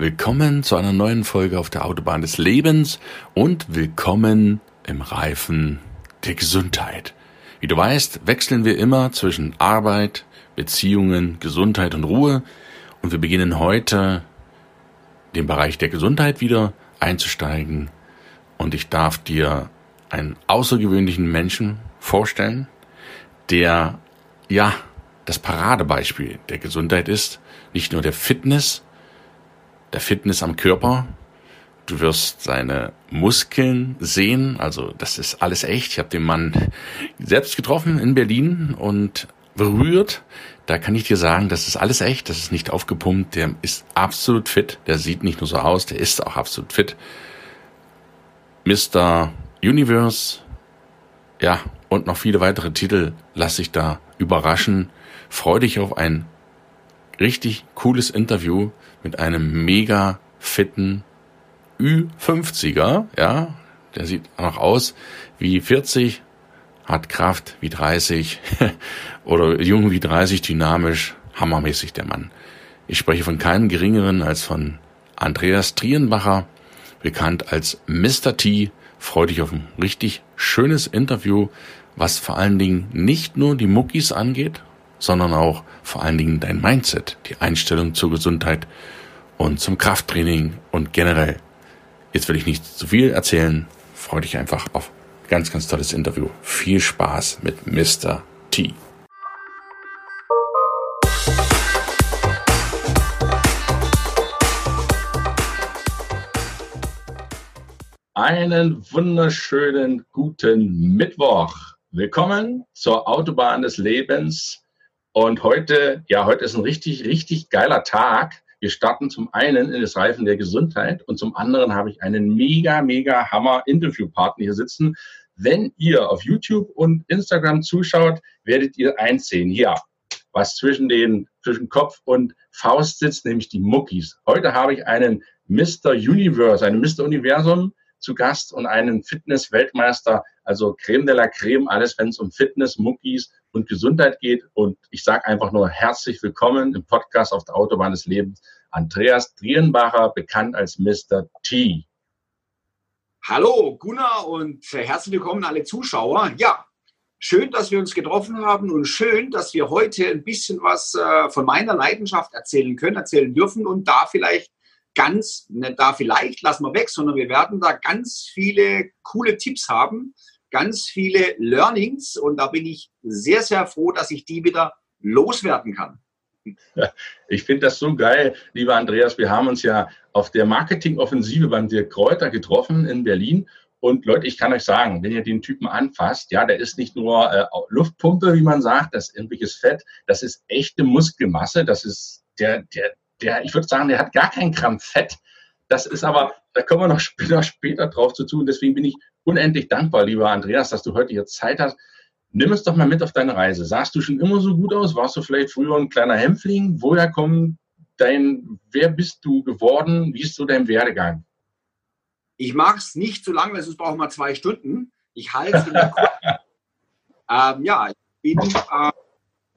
Willkommen zu einer neuen Folge auf der Autobahn des Lebens und willkommen im Reifen der Gesundheit. Wie du weißt, wechseln wir immer zwischen Arbeit, Beziehungen, Gesundheit und Ruhe und wir beginnen heute den Bereich der Gesundheit wieder einzusteigen und ich darf dir einen außergewöhnlichen Menschen vorstellen, der ja das Paradebeispiel der Gesundheit ist nicht nur der Fitness, der Fitness am Körper, du wirst seine Muskeln sehen, also das ist alles echt. Ich habe den Mann selbst getroffen in Berlin und berührt. Da kann ich dir sagen, das ist alles echt, das ist nicht aufgepumpt, der ist absolut fit, der sieht nicht nur so aus, der ist auch absolut fit. Mr. Universe, ja, und noch viele weitere Titel lass dich da überraschen. Freu dich auf ein richtig cooles Interview mit einem mega fitten Ü50er, ja, der sieht noch aus wie 40, hat Kraft wie 30 oder jung wie 30, dynamisch, hammermäßig der Mann. Ich spreche von keinem geringeren als von Andreas Trienbacher, bekannt als Mr. T. Freu dich auf ein richtig schönes Interview, was vor allen Dingen nicht nur die Muckis angeht, sondern auch vor allen Dingen dein Mindset, die Einstellung zur Gesundheit und zum Krafttraining und generell. Jetzt will ich nicht zu viel erzählen. Freue dich einfach auf ganz, ganz tolles Interview. Viel Spaß mit Mr. T. Einen wunderschönen guten Mittwoch. Willkommen zur Autobahn des Lebens und heute, ja, heute ist ein richtig, richtig geiler Tag. Wir starten zum einen in das Reifen der Gesundheit und zum anderen habe ich einen mega, mega Hammer Interviewpartner hier sitzen. Wenn ihr auf YouTube und Instagram zuschaut, werdet ihr eins sehen. Ja, was zwischen den, zwischen Kopf und Faust sitzt, nämlich die Muckis. Heute habe ich einen Mr. Universe, einen Mr. Universum zu Gast und einen Fitness-Weltmeister, also Creme de la Creme, alles wenn es um Fitness, Muckis und Gesundheit geht. Und ich sage einfach nur herzlich willkommen im Podcast auf der Autobahn des Lebens. Andreas Drienbacher, bekannt als Mr. T. Hallo Gunnar und herzlich willkommen alle Zuschauer. Ja, schön, dass wir uns getroffen haben und schön, dass wir heute ein bisschen was äh, von meiner Leidenschaft erzählen können, erzählen dürfen und da vielleicht ganz, nicht da vielleicht, lassen wir weg, sondern wir werden da ganz viele coole Tipps haben, ganz viele Learnings und da bin ich sehr, sehr froh, dass ich die wieder loswerden kann. Ich finde das so geil, lieber Andreas. Wir haben uns ja auf der Marketingoffensive beim Dirk Kräuter getroffen in Berlin. Und Leute, ich kann euch sagen, wenn ihr den Typen anfasst, ja, der ist nicht nur äh, Luftpumpe, wie man sagt, das ist irgendwelches Fett, das ist echte Muskelmasse, das ist der, der, der, ich würde sagen, der hat gar kein Gramm Fett. Das ist aber, da kommen wir noch später, später drauf zu tun. Deswegen bin ich unendlich dankbar, lieber Andreas, dass du heute hier Zeit hast. Nimm es doch mal mit auf deine Reise. Sahst du schon immer so gut aus? Warst du vielleicht früher ein kleiner Hämpfling? Woher kommt dein, wer bist du geworden? Wie ist so dein Werdegang? Ich mache es nicht so lange, weil sonst brauchen wir zwei Stunden. Ich halte es in der ähm, Ja, ich bin äh,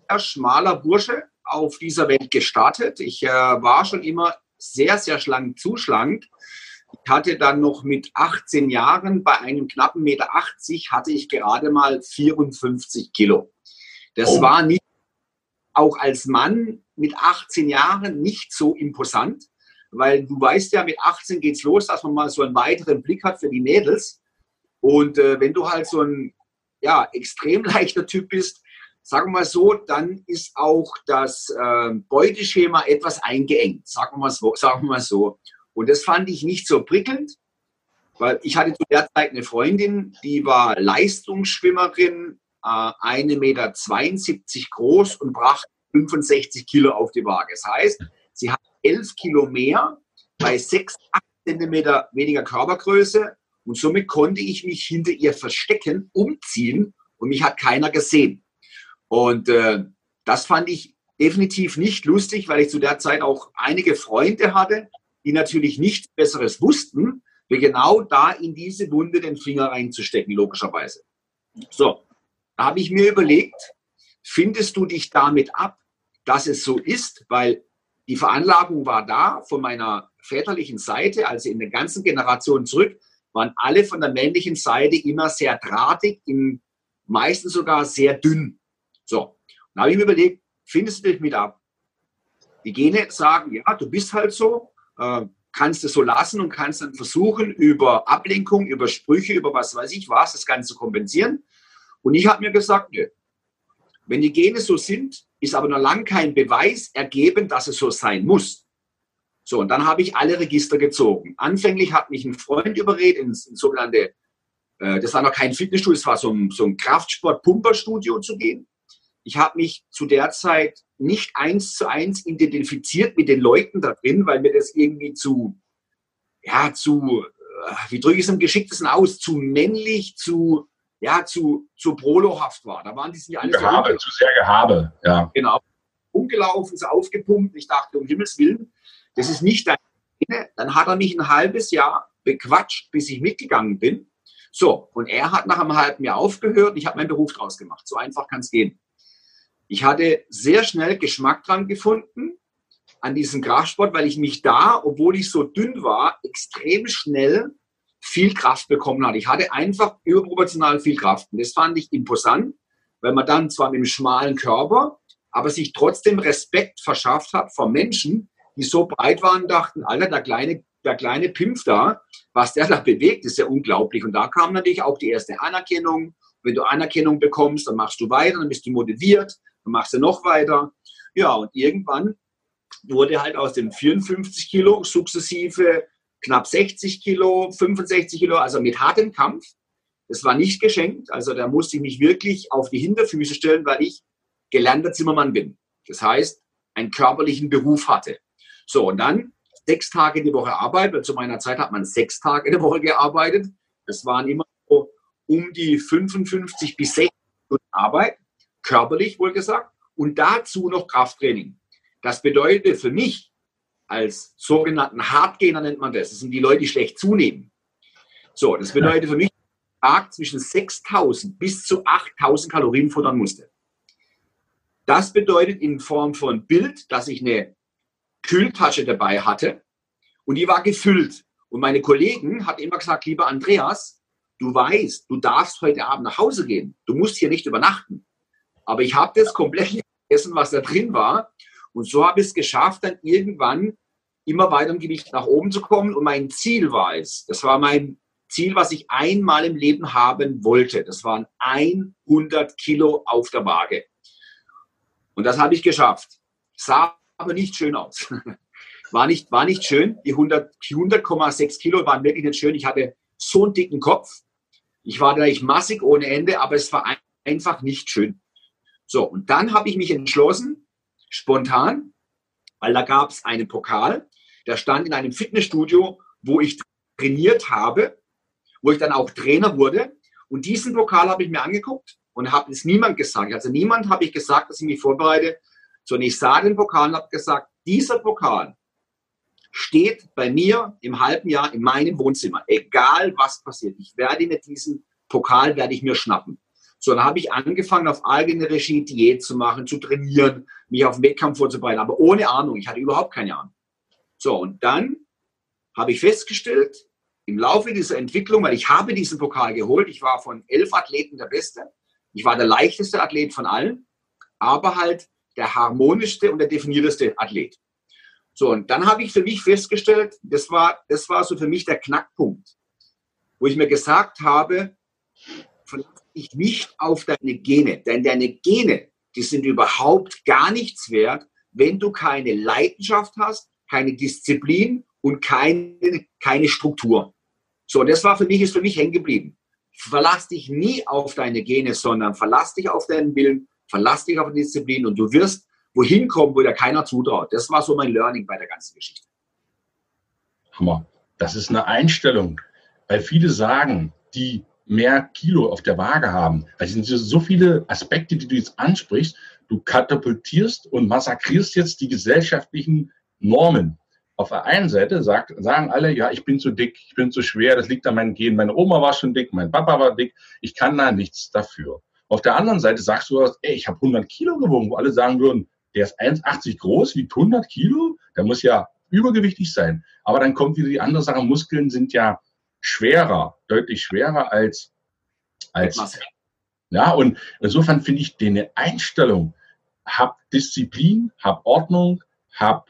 ein schmaler Bursche auf dieser Welt gestartet. Ich äh, war schon immer sehr, sehr schlank, zu schlank. Ich hatte dann noch mit 18 Jahren bei einem knappen Meter 80 hatte ich gerade mal 54 Kilo. Das oh. war nicht, auch als Mann mit 18 Jahren nicht so imposant, weil du weißt ja, mit 18 geht's los, dass man mal so einen weiteren Blick hat für die Mädels. Und äh, wenn du halt so ein ja, extrem leichter Typ bist, sagen wir mal so, dann ist auch das äh, Beuteschema etwas eingeengt, sagen wir, mal so, sagen wir mal so. Und das fand ich nicht so prickelnd, weil ich hatte zu der Zeit eine Freundin, die war Leistungsschwimmerin, äh, 1,72 Meter groß und brachte 65 Kilo auf die Waage. Das heißt, sie hat 11 Kilo mehr bei 6, 8 Zentimeter weniger Körpergröße und somit konnte ich mich hinter ihr verstecken, umziehen und mich hat keiner gesehen. Und äh, das fand ich definitiv nicht lustig, weil ich zu der Zeit auch einige Freunde hatte, die natürlich nichts Besseres wussten, wie genau da in diese Wunde den Finger reinzustecken, logischerweise. So, da habe ich mir überlegt, findest du dich damit ab, dass es so ist, weil die Veranlagung war da von meiner väterlichen Seite, also in der ganzen Generation zurück, waren alle von der männlichen Seite immer sehr drahtig, im, meistens sogar sehr dünn. So, dann habe ich mir überlegt, findest du dich mit ab? Die Gene sagen, ja, du bist halt so, äh, kannst es so lassen und kannst dann versuchen, über Ablenkung, über Sprüche, über was weiß ich was, das Ganze zu kompensieren. Und ich habe mir gesagt, nö, wenn die Gene so sind, ist aber noch lange kein Beweis ergeben, dass es so sein muss. So, und dann habe ich alle Register gezogen. Anfänglich hat mich ein Freund überredet ins, ins sogenannte, äh, das war noch kein Fitnessstudio, es war so ein, so ein Kraftsport-Pumperstudio zu gehen. Ich habe mich zu der Zeit nicht eins zu eins identifiziert mit den Leuten da drin, weil mir das irgendwie zu, ja, zu, äh, wie drücke ich es am geschicktesten aus, zu männlich, zu, ja, zu, zu prolohaft war. Da waren die sich alle Gehabe, so zu sehr Gehabe, ja. Genau. Umgelaufen, so aufgepumpt. Ich dachte, um Himmels Willen, das ist nicht dein Dann hat er mich ein halbes Jahr bequatscht, bis ich mitgegangen bin. So, und er hat nach einem halben Jahr aufgehört ich habe meinen Beruf draus gemacht. So einfach kann es gehen. Ich hatte sehr schnell Geschmack dran gefunden an diesem Kraftsport, weil ich mich da, obwohl ich so dünn war, extrem schnell viel Kraft bekommen hatte. Ich hatte einfach überproportional viel Kraft. Und das fand ich imposant, weil man dann zwar mit einem schmalen Körper, aber sich trotzdem Respekt verschafft hat vor Menschen, die so breit waren, dachten, Alter, der kleine, der kleine Pimpf da, was der da bewegt, ist ja unglaublich. Und da kam natürlich auch die erste Anerkennung. Wenn du Anerkennung bekommst, dann machst du weiter, dann bist du motiviert, dann machst du noch weiter. Ja, und irgendwann wurde halt aus den 54 Kilo sukzessive knapp 60 Kilo, 65 Kilo, also mit hartem Kampf. Das war nicht geschenkt, also da musste ich mich wirklich auf die Hinterfüße stellen, weil ich gelernter Zimmermann bin. Das heißt, einen körperlichen Beruf hatte. So, und dann sechs Tage die Woche Arbeit, weil zu meiner Zeit hat man sechs Tage in der Woche gearbeitet. Das waren immer so um die 55 bis 60 Stunden Arbeit körperlich wohl gesagt, und dazu noch Krafttraining. Das bedeutet für mich als sogenannten Hardgainer nennt man das. Das sind die Leute, die schlecht zunehmen. So, das bedeutet für mich, Tag zwischen 6000 bis zu 8000 Kalorien futtern musste. Das bedeutet in Form von Bild, dass ich eine Kühltasche dabei hatte und die war gefüllt. Und meine Kollegen hatten immer gesagt, lieber Andreas, du weißt, du darfst heute Abend nach Hause gehen. Du musst hier nicht übernachten. Aber ich habe das komplett vergessen, was da drin war. Und so habe ich es geschafft, dann irgendwann immer weiter im Gewicht nach oben zu kommen. Und mein Ziel war es, das war mein Ziel, was ich einmal im Leben haben wollte. Das waren 100 Kilo auf der Waage. Und das habe ich geschafft. Sah aber nicht schön aus. War nicht, war nicht schön. Die 100,6 100, Kilo waren wirklich nicht schön. Ich hatte so einen dicken Kopf. Ich war gleich massig ohne Ende, aber es war einfach nicht schön. So, und dann habe ich mich entschlossen, spontan, weil da gab es einen Pokal, der stand in einem Fitnessstudio, wo ich trainiert habe, wo ich dann auch Trainer wurde. Und diesen Pokal habe ich mir angeguckt und habe es niemand gesagt. Also niemand habe ich gesagt, dass ich mich vorbereite, sondern ich sah den Pokal und habe gesagt, dieser Pokal steht bei mir im halben Jahr in meinem Wohnzimmer, egal was passiert. Ich werde mir diesen Pokal werde ich mir schnappen. So, dann habe ich angefangen, auf eigene Regie Diät zu machen, zu trainieren, mich auf den Wettkampf vorzubereiten, aber ohne Ahnung. Ich hatte überhaupt keine Ahnung. So, und dann habe ich festgestellt, im Laufe dieser Entwicklung, weil ich habe diesen Pokal geholt, ich war von elf Athleten der Beste, ich war der leichteste Athlet von allen, aber halt der harmonischste und der definierteste Athlet. So, und dann habe ich für mich festgestellt, das war, das war so für mich der Knackpunkt, wo ich mir gesagt habe, dich nicht auf deine Gene, denn deine Gene, die sind überhaupt gar nichts wert, wenn du keine Leidenschaft hast, keine Disziplin und keine, keine Struktur. So, das war für mich, ist für mich hängen geblieben. Verlass dich nie auf deine Gene, sondern verlass dich auf deinen Willen, verlass dich auf die Disziplin und du wirst wohin kommen, wo dir keiner zutraut. Das war so mein Learning bei der ganzen Geschichte. Hammer. Das ist eine Einstellung, weil viele sagen, die mehr Kilo auf der Waage haben. Das sind so viele Aspekte, die du jetzt ansprichst. Du katapultierst und massakrierst jetzt die gesellschaftlichen Normen. Auf der einen Seite sagt, sagen alle, ja, ich bin zu dick, ich bin zu schwer, das liegt an meinen Genen. Meine Oma war schon dick, mein Papa war dick, ich kann da nichts dafür. Auf der anderen Seite sagst du, ey, ich habe 100 Kilo gewogen, wo alle sagen würden, der ist 1,80 groß, wiegt 100 Kilo, der muss ja übergewichtig sein. Aber dann kommt wieder die andere Sache, Muskeln sind ja schwerer, deutlich schwerer als, als, ja, und insofern finde ich deine Einstellung, hab Disziplin, hab Ordnung, hab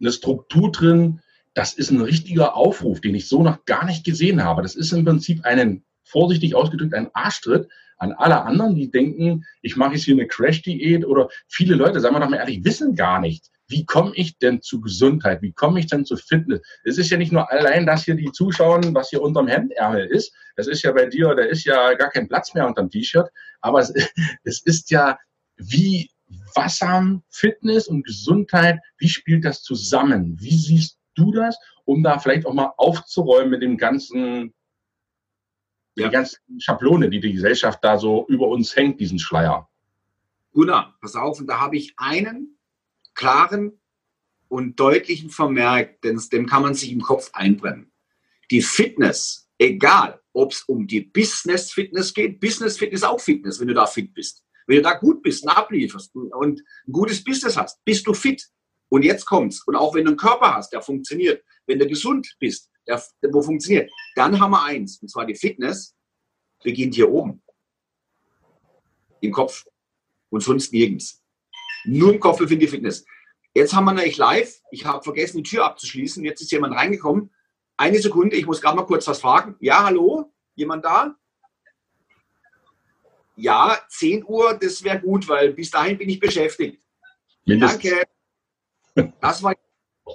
eine Struktur drin, das ist ein richtiger Aufruf, den ich so noch gar nicht gesehen habe. Das ist im Prinzip einen, vorsichtig ausgedrückt, ein Arschtritt an alle anderen, die denken, ich mache jetzt hier eine Crash-Diät oder viele Leute, sagen wir doch mal ehrlich, wissen gar nicht, wie komme ich denn zu Gesundheit? Wie komme ich denn zu Fitness? Es ist ja nicht nur allein das hier, die zuschauen, was hier unterm Hemdärmel ist. Das ist ja bei dir, da ist ja gar kein Platz mehr unterm T-Shirt. Aber es, es ist ja, wie Wasser, Fitness und Gesundheit, wie spielt das zusammen? Wie siehst du das, um da vielleicht auch mal aufzuräumen mit dem ganzen, ja. die ganzen Schablone, die die Gesellschaft da so über uns hängt, diesen Schleier? Gunnar, pass auf, und da habe ich einen klaren und deutlichen Vermerk, denn dem kann man sich im Kopf einbrennen. Die Fitness, egal ob es um die Business-Fitness geht, Business-Fitness auch Fitness, wenn du da fit bist. Wenn du da gut bist und ablieferst und ein gutes Business hast, bist du fit. Und jetzt kommt's. Und auch wenn du einen Körper hast, der funktioniert, wenn du gesund bist, der, der wo funktioniert, dann haben wir eins. Und zwar die Fitness beginnt hier oben. Im Kopf. Und sonst nirgends. Nur im Kopf befindet die Fitness. Jetzt haben wir nämlich live. Ich habe vergessen, die Tür abzuschließen. Jetzt ist jemand reingekommen. Eine Sekunde, ich muss gerade mal kurz was fragen. Ja, hallo? Jemand da? Ja, 10 Uhr, das wäre gut, weil bis dahin bin ich beschäftigt. Mindestens. Danke. Das war.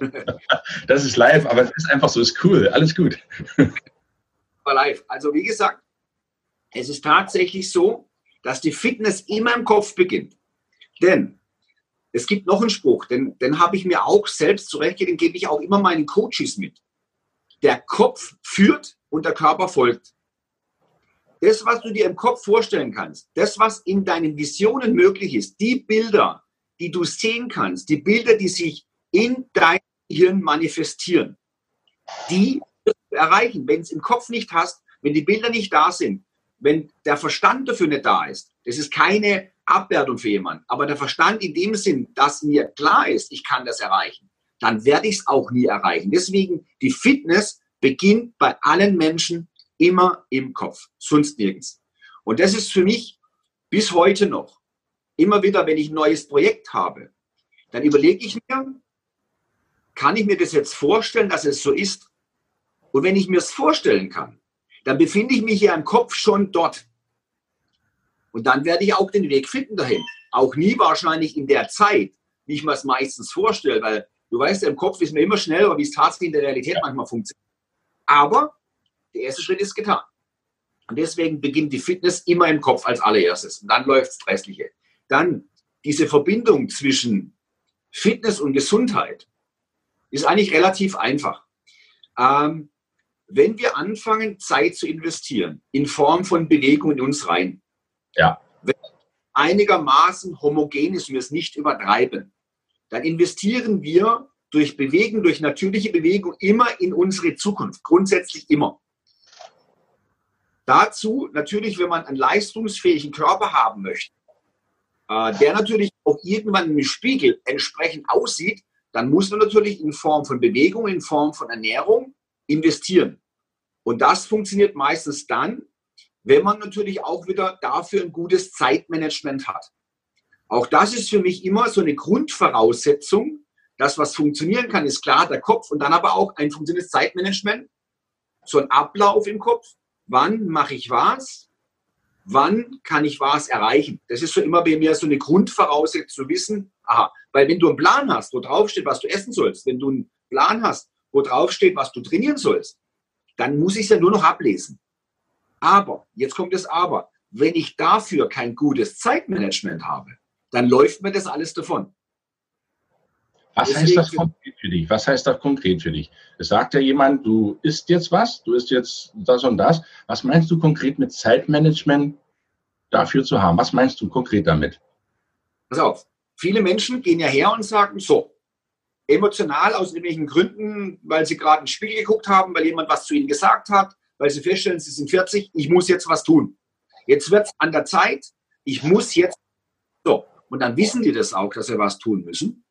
das ist live, aber es ist einfach so, ist cool. Alles gut. war live. Also, wie gesagt, es ist tatsächlich so, dass die Fitness immer im Kopf beginnt. Denn es gibt noch einen Spruch, den, den habe ich mir auch selbst zurechtgelegt, den gebe ich auch immer meinen Coaches mit. Der Kopf führt und der Körper folgt. Das, was du dir im Kopf vorstellen kannst, das, was in deinen Visionen möglich ist, die Bilder, die du sehen kannst, die Bilder, die sich in deinem Hirn manifestieren, die wirst du erreichen. Wenn es im Kopf nicht hast, wenn die Bilder nicht da sind, wenn der Verstand dafür nicht da ist, das ist keine Abwertung für jemanden, aber der Verstand in dem Sinn, dass mir klar ist, ich kann das erreichen, dann werde ich es auch nie erreichen. Deswegen, die Fitness beginnt bei allen Menschen immer im Kopf, sonst nirgends. Und das ist für mich bis heute noch, immer wieder, wenn ich ein neues Projekt habe, dann überlege ich mir, kann ich mir das jetzt vorstellen, dass es so ist? Und wenn ich mir es vorstellen kann, dann befinde ich mich ja im Kopf schon dort. Und dann werde ich auch den Weg finden dahin. Auch nie wahrscheinlich in der Zeit, wie ich mir es meistens vorstelle, weil du weißt, im Kopf ist mir immer schneller, wie es tatsächlich in der Realität manchmal funktioniert. Aber der erste Schritt ist getan. Und deswegen beginnt die Fitness immer im Kopf als allererstes. Und dann läuft das Restliche. Dann diese Verbindung zwischen Fitness und Gesundheit ist eigentlich relativ einfach. Ähm, wenn wir anfangen, Zeit zu investieren in Form von Bewegung in uns rein, ja. wenn einigermaßen homogen ist und wir es nicht übertreiben, dann investieren wir durch Bewegung, durch natürliche Bewegung immer in unsere Zukunft, grundsätzlich immer. Dazu natürlich, wenn man einen leistungsfähigen Körper haben möchte, äh, der natürlich auch irgendwann im Spiegel entsprechend aussieht, dann muss man natürlich in Form von Bewegung, in Form von Ernährung investieren. Und das funktioniert meistens dann, wenn man natürlich auch wieder dafür ein gutes Zeitmanagement hat. Auch das ist für mich immer so eine Grundvoraussetzung. Das, was funktionieren kann, ist klar der Kopf und dann aber auch ein funktionierendes Zeitmanagement, so ein Ablauf im Kopf wann mache ich was, wann kann ich was erreichen. Das ist so immer bei mir so eine Grundvoraussetzung zu wissen, aha, weil wenn du einen Plan hast, wo drauf steht, was du essen sollst, wenn du einen Plan hast, wo drauf steht, was du trainieren sollst, dann muss ich es ja nur noch ablesen. Aber, jetzt kommt das Aber, wenn ich dafür kein gutes Zeitmanagement habe, dann läuft mir das alles davon. Was heißt das konkret für dich? Was heißt das konkret für dich? Es sagt ja jemand, du isst jetzt was, du isst jetzt das und das. Was meinst du konkret mit Zeitmanagement dafür zu haben? Was meinst du konkret damit? Pass auf, viele Menschen gehen ja her und sagen, so, emotional aus irgendwelchen Gründen, weil sie gerade ein Spiel geguckt haben, weil jemand was zu ihnen gesagt hat, weil sie feststellen, sie sind 40, ich muss jetzt was tun. Jetzt wird es an der Zeit, ich muss jetzt so. Und dann wissen die das auch, dass sie was tun müssen.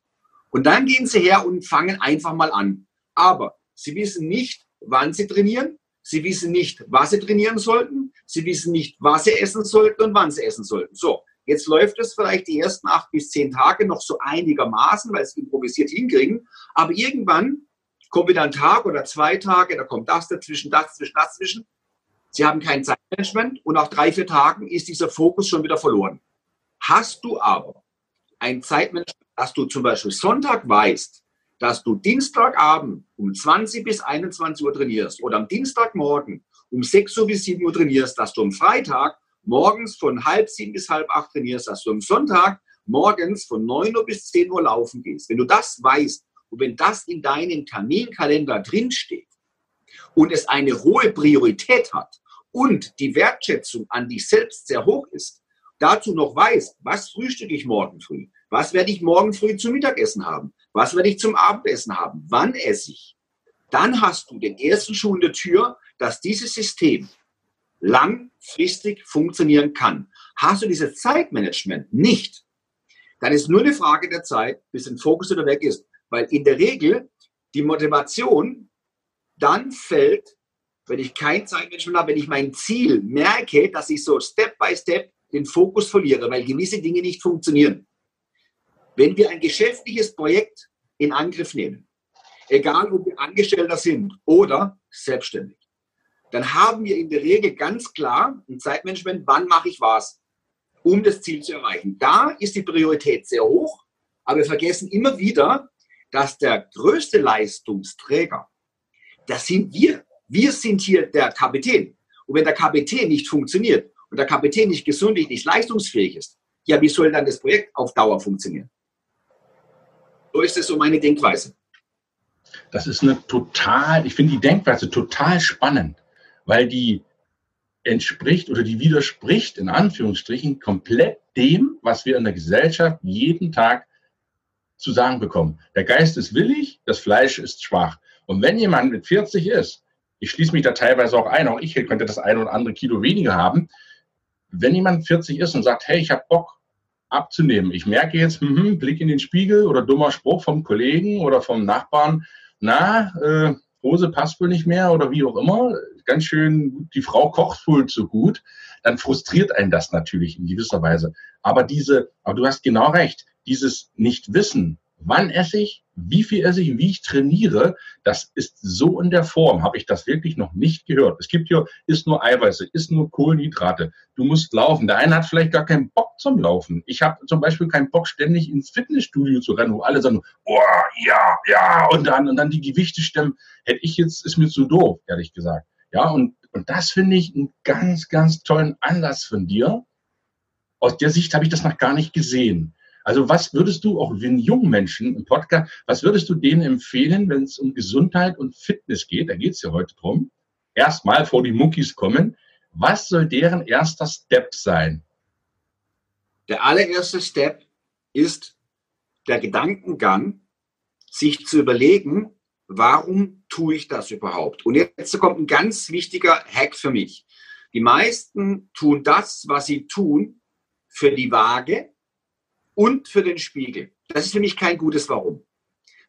Und dann gehen sie her und fangen einfach mal an. Aber sie wissen nicht, wann sie trainieren. Sie wissen nicht, was sie trainieren sollten. Sie wissen nicht, was sie essen sollten und wann sie essen sollten. So, jetzt läuft es vielleicht die ersten acht bis zehn Tage noch so einigermaßen, weil sie improvisiert hinkriegen. Aber irgendwann kommt wieder ein Tag oder zwei Tage, da kommt das dazwischen, das dazwischen, das dazwischen. Sie haben kein Zeitmanagement und nach drei, vier Tagen ist dieser Fokus schon wieder verloren. Hast du aber ein Zeitmanagement, dass du zum Beispiel Sonntag weißt, dass du Dienstagabend um 20 bis 21 Uhr trainierst oder am Dienstagmorgen um 6 Uhr bis 7 Uhr trainierst, dass du am Freitag morgens von halb sieben bis halb acht trainierst, dass du am Sonntag morgens von 9 Uhr bis 10 Uhr laufen gehst. Wenn du das weißt und wenn das in deinem Terminkalender drinsteht und es eine hohe Priorität hat und die Wertschätzung an dich selbst sehr hoch ist, dazu noch weißt, was frühstücke ich morgen früh, was werde ich morgen früh zum Mittagessen haben, was werde ich zum Abendessen haben, wann esse ich, dann hast du den ersten Schuh in der Tür, dass dieses System langfristig funktionieren kann. Hast du dieses Zeitmanagement nicht, dann ist nur eine Frage der Zeit, bis ein Fokus wieder weg ist. Weil in der Regel die Motivation dann fällt, wenn ich kein Zeitmanagement habe, wenn ich mein Ziel merke, dass ich so Step by Step den Fokus verliere, weil gewisse Dinge nicht funktionieren. Wenn wir ein geschäftliches Projekt in Angriff nehmen, egal ob wir Angestellter sind oder selbstständig, dann haben wir in der Regel ganz klar ein Zeitmanagement, wann mache ich was, um das Ziel zu erreichen. Da ist die Priorität sehr hoch, aber wir vergessen immer wieder, dass der größte Leistungsträger, das sind wir. Wir sind hier der Kapitän. Und wenn der Kapitän nicht funktioniert und der Kapitän nicht gesund, nicht leistungsfähig ist, ja, wie soll dann das Projekt auf Dauer funktionieren? So ist es so meine Denkweise. Das ist eine total, ich finde die Denkweise total spannend, weil die entspricht oder die widerspricht in Anführungsstrichen komplett dem, was wir in der Gesellschaft jeden Tag zu sagen bekommen. Der Geist ist willig, das Fleisch ist schwach. Und wenn jemand mit 40 ist, ich schließe mich da teilweise auch ein, auch ich könnte das ein oder andere Kilo weniger haben, wenn jemand 40 ist und sagt, hey, ich habe Bock abzunehmen, ich merke jetzt, hm, Blick in den Spiegel oder dummer Spruch vom Kollegen oder vom Nachbarn, na, äh, Hose passt wohl nicht mehr oder wie auch immer, ganz schön, die Frau kocht wohl zu gut, dann frustriert einen das natürlich in gewisser Weise. Aber diese, aber du hast genau recht, dieses Nicht-Wissen, wann esse ich, wie viel esse ich, wie ich trainiere, das ist so in der Form, habe ich das wirklich noch nicht gehört. Es gibt hier, ist nur Eiweiße, ist nur Kohlenhydrate. Du musst laufen. Der eine hat vielleicht gar keinen Bock zum Laufen. Ich habe zum Beispiel keinen Bock, ständig ins Fitnessstudio zu rennen, wo alle sagen, oh, ja, ja, und dann, und dann die Gewichte stemmen. Hätte ich jetzt, ist mir zu doof, ehrlich gesagt. Ja, und, und das finde ich einen ganz, ganz tollen Anlass von dir. Aus der Sicht habe ich das noch gar nicht gesehen. Also was würdest du auch den jungen Menschen im Podcast, was würdest du denen empfehlen, wenn es um Gesundheit und Fitness geht? Da geht es ja heute drum. Erstmal vor die Muckis kommen. Was soll deren erster Step sein? Der allererste Step ist der Gedankengang, sich zu überlegen, warum tue ich das überhaupt? Und jetzt kommt ein ganz wichtiger Hack für mich. Die meisten tun das, was sie tun, für die Waage, und für den Spiegel. Das ist für mich kein gutes Warum.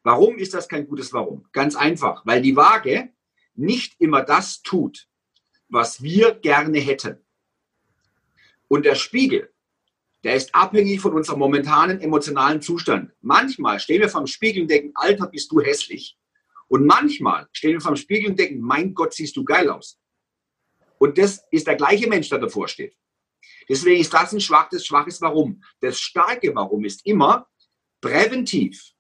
Warum ist das kein gutes Warum? Ganz einfach, weil die Waage nicht immer das tut, was wir gerne hätten. Und der Spiegel, der ist abhängig von unserem momentanen emotionalen Zustand. Manchmal stehen wir vom Spiegel und denken, Alter, bist du hässlich. Und manchmal stehen wir vom Spiegel und denken, mein Gott, siehst du geil aus. Und das ist der gleiche Mensch, der davor steht. Deswegen ist das ein schwaches, schwaches Warum. Das starke Warum ist immer präventiv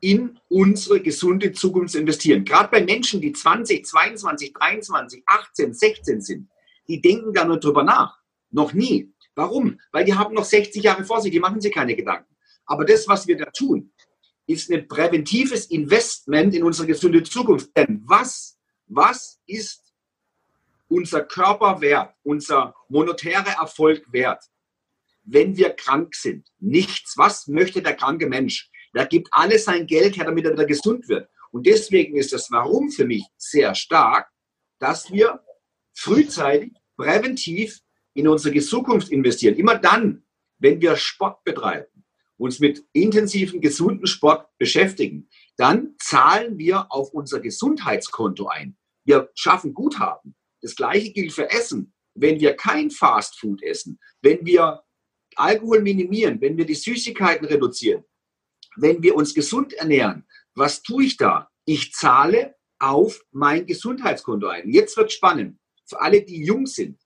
in unsere gesunde Zukunft zu investieren. Gerade bei Menschen, die 20, 22, 23, 18, 16 sind, die denken da nur drüber nach. Noch nie. Warum? Weil die haben noch 60 Jahre vor sich, die machen sich keine Gedanken. Aber das, was wir da tun, ist ein präventives Investment in unsere gesunde Zukunft. Denn was, was ist unser Körper wert, unser monetärer Erfolg wert, wenn wir krank sind? Nichts. Was möchte der kranke Mensch? Der gibt alles sein Geld her, damit er wieder gesund wird. Und deswegen ist das Warum für mich sehr stark, dass wir frühzeitig, präventiv in unsere Zukunft investieren. Immer dann, wenn wir Sport betreiben, uns mit intensiven, gesunden Sport beschäftigen, dann zahlen wir auf unser Gesundheitskonto ein. Wir schaffen Guthaben. Das gleiche gilt für Essen. Wenn wir kein Fastfood essen, wenn wir Alkohol minimieren, wenn wir die Süßigkeiten reduzieren, wenn wir uns gesund ernähren, was tue ich da? Ich zahle auf mein Gesundheitskonto ein. Jetzt wird spannend. Für alle, die jung sind,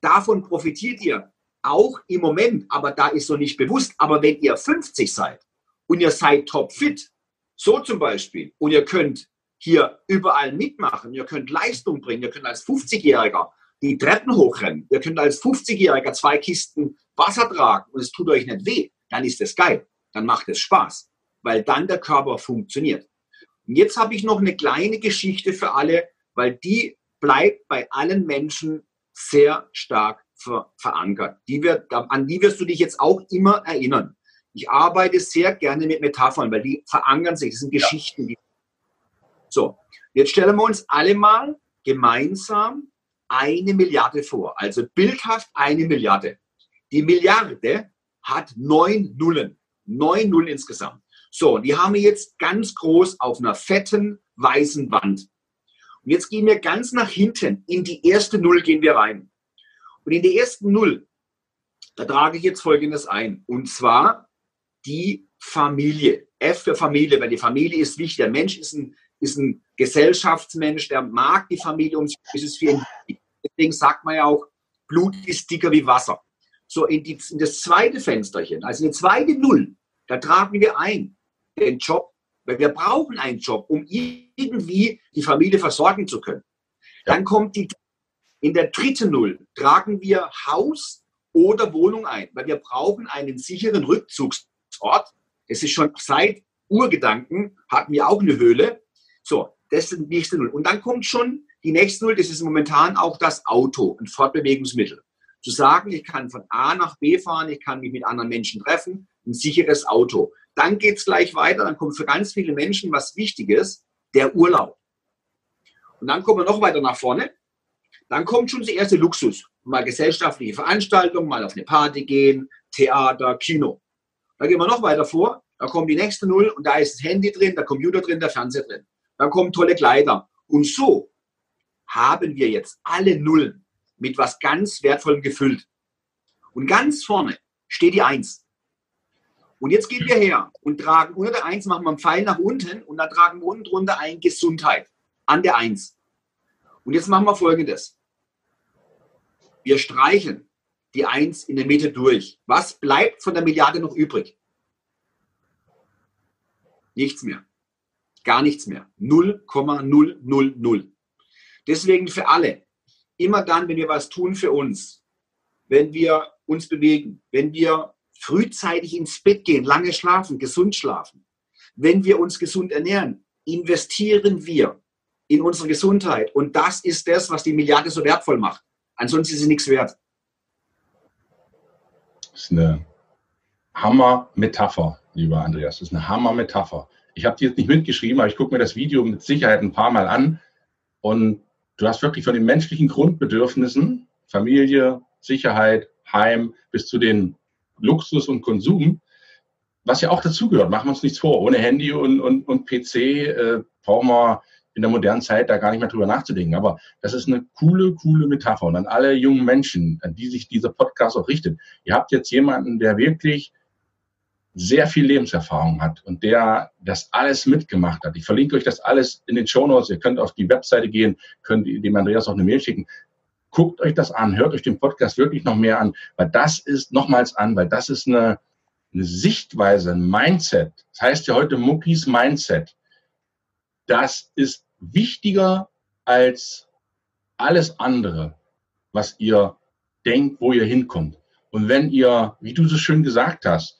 davon profitiert ihr auch im Moment, aber da ist so nicht bewusst. Aber wenn ihr 50 seid und ihr seid topfit, so zum Beispiel, und ihr könnt hier überall mitmachen, ihr könnt Leistung bringen, ihr könnt als 50-Jähriger die Treppen hochrennen, ihr könnt als 50-Jähriger zwei Kisten Wasser tragen und es tut euch nicht weh, dann ist es geil, dann macht es Spaß, weil dann der Körper funktioniert. Und jetzt habe ich noch eine kleine Geschichte für alle, weil die bleibt bei allen Menschen sehr stark ver verankert. Die wird, an die wirst du dich jetzt auch immer erinnern. Ich arbeite sehr gerne mit Metaphern, weil die verankern sich. Das sind Geschichten. Ja. So, jetzt stellen wir uns alle mal gemeinsam eine Milliarde vor. Also bildhaft eine Milliarde. Die Milliarde hat neun Nullen. Neun Nullen insgesamt. So, die haben wir jetzt ganz groß auf einer fetten weißen Wand. Und jetzt gehen wir ganz nach hinten. In die erste Null gehen wir rein. Und in der ersten Null, da trage ich jetzt Folgendes ein. Und zwar die Familie. F für Familie, weil die Familie ist wichtig. Der Mensch ist ein, ist ein Gesellschaftsmensch, der mag die Familie um sich. ist es für ihn Deswegen sagt man ja auch, Blut ist dicker wie Wasser. So, in, die, in das zweite Fensterchen, also in die zweite Null, da tragen wir ein den Job, weil wir brauchen einen Job, um irgendwie die Familie versorgen zu können. Ja. Dann kommt die in der dritten Null tragen wir Haus oder Wohnung ein, weil wir brauchen einen sicheren Rückzugsort. Das ist schon seit Urgedanken, hatten wir auch eine Höhle. So, das ist die nächste Null. Und dann kommt schon die nächste Null, das ist momentan auch das Auto, ein Fortbewegungsmittel. Zu sagen, ich kann von A nach B fahren, ich kann mich mit anderen Menschen treffen, ein sicheres Auto. Dann geht es gleich weiter, dann kommt für ganz viele Menschen was Wichtiges, der Urlaub. Und dann kommen wir noch weiter nach vorne. Dann kommt schon der erste Luxus. Mal gesellschaftliche Veranstaltungen, mal auf eine Party gehen, Theater, Kino. Da gehen wir noch weiter vor. Da kommt die nächste Null und da ist das Handy drin, der Computer drin, der Fernseher drin. Dann kommen tolle Kleider. Und so haben wir jetzt alle Nullen mit was ganz Wertvollem gefüllt. Und ganz vorne steht die Eins. Und jetzt gehen wir her und tragen unter der Eins, machen wir einen Pfeil nach unten und dann tragen wir unten drunter ein Gesundheit an der Eins. Und jetzt machen wir folgendes. Wir streichen die Eins in der Mitte durch. Was bleibt von der Milliarde noch übrig? Nichts mehr. Gar nichts mehr. 0,000. Deswegen für alle, immer dann, wenn wir was tun für uns, wenn wir uns bewegen, wenn wir frühzeitig ins Bett gehen, lange schlafen, gesund schlafen, wenn wir uns gesund ernähren, investieren wir in unsere Gesundheit. Und das ist das, was die Milliarde so wertvoll macht. Ansonsten ist sie nichts wert. Das ist eine Hammer-Metapher, lieber Andreas. Das ist eine Hammer-Metapher. Ich habe die jetzt nicht mitgeschrieben, aber ich gucke mir das Video mit Sicherheit ein paar Mal an. Und du hast wirklich von den menschlichen Grundbedürfnissen, Familie, Sicherheit, Heim, bis zu den Luxus und Konsum, was ja auch dazugehört. Machen wir uns nichts vor. Ohne Handy und, und, und PC äh, brauchen wir in der modernen Zeit da gar nicht mehr drüber nachzudenken. Aber das ist eine coole, coole Metapher. Und an alle jungen Menschen, an die sich dieser Podcast auch richtet. Ihr habt jetzt jemanden, der wirklich sehr viel Lebenserfahrung hat und der das alles mitgemacht hat. Ich verlinke euch das alles in den Show Notes. Ihr könnt auf die Webseite gehen, könnt dem Andreas auch eine Mail schicken. Guckt euch das an, hört euch den Podcast wirklich noch mehr an, weil das ist nochmals an, weil das ist eine, eine Sichtweise, ein Mindset. Das heißt ja heute Muckis Mindset. Das ist wichtiger als alles andere, was ihr denkt, wo ihr hinkommt. Und wenn ihr, wie du so schön gesagt hast,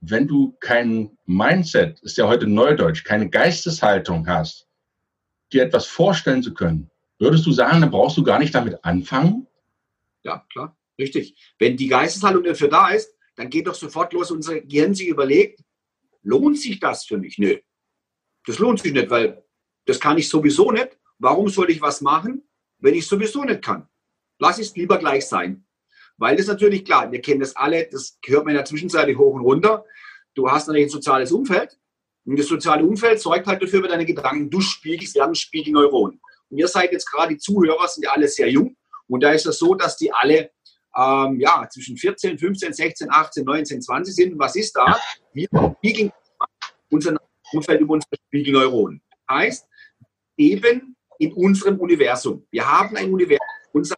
wenn du kein Mindset, ist ja heute Neudeutsch, keine Geisteshaltung hast, dir etwas vorstellen zu können, würdest du sagen, dann brauchst du gar nicht damit anfangen? Ja, klar, richtig. Wenn die Geisteshaltung dafür da ist, dann geht doch sofort los, unser Gehirn sich überlegt, lohnt sich das für mich? Nö, das lohnt sich nicht, weil das kann ich sowieso nicht. Warum soll ich was machen, wenn ich sowieso nicht kann? Lass es lieber gleich sein. Weil das natürlich klar, wir kennen das alle, das hört man in der Zwischenzeit hoch und runter. Du hast natürlich ein soziales Umfeld und das soziale Umfeld sorgt halt dafür, mit deine Gedanken, du spiegelst, lernen Spiegelneuronen. Und ihr seid jetzt gerade die Zuhörer, sind ja alle sehr jung und da ist es so, dass die alle ähm, ja, zwischen 14, 15, 16, 18, 19, 20 sind. Was ist da? Wir spiegeln unser Umfeld über unsere Spiegelneuronen. Heißt, eben in unserem Universum. Wir haben ein Universum, unser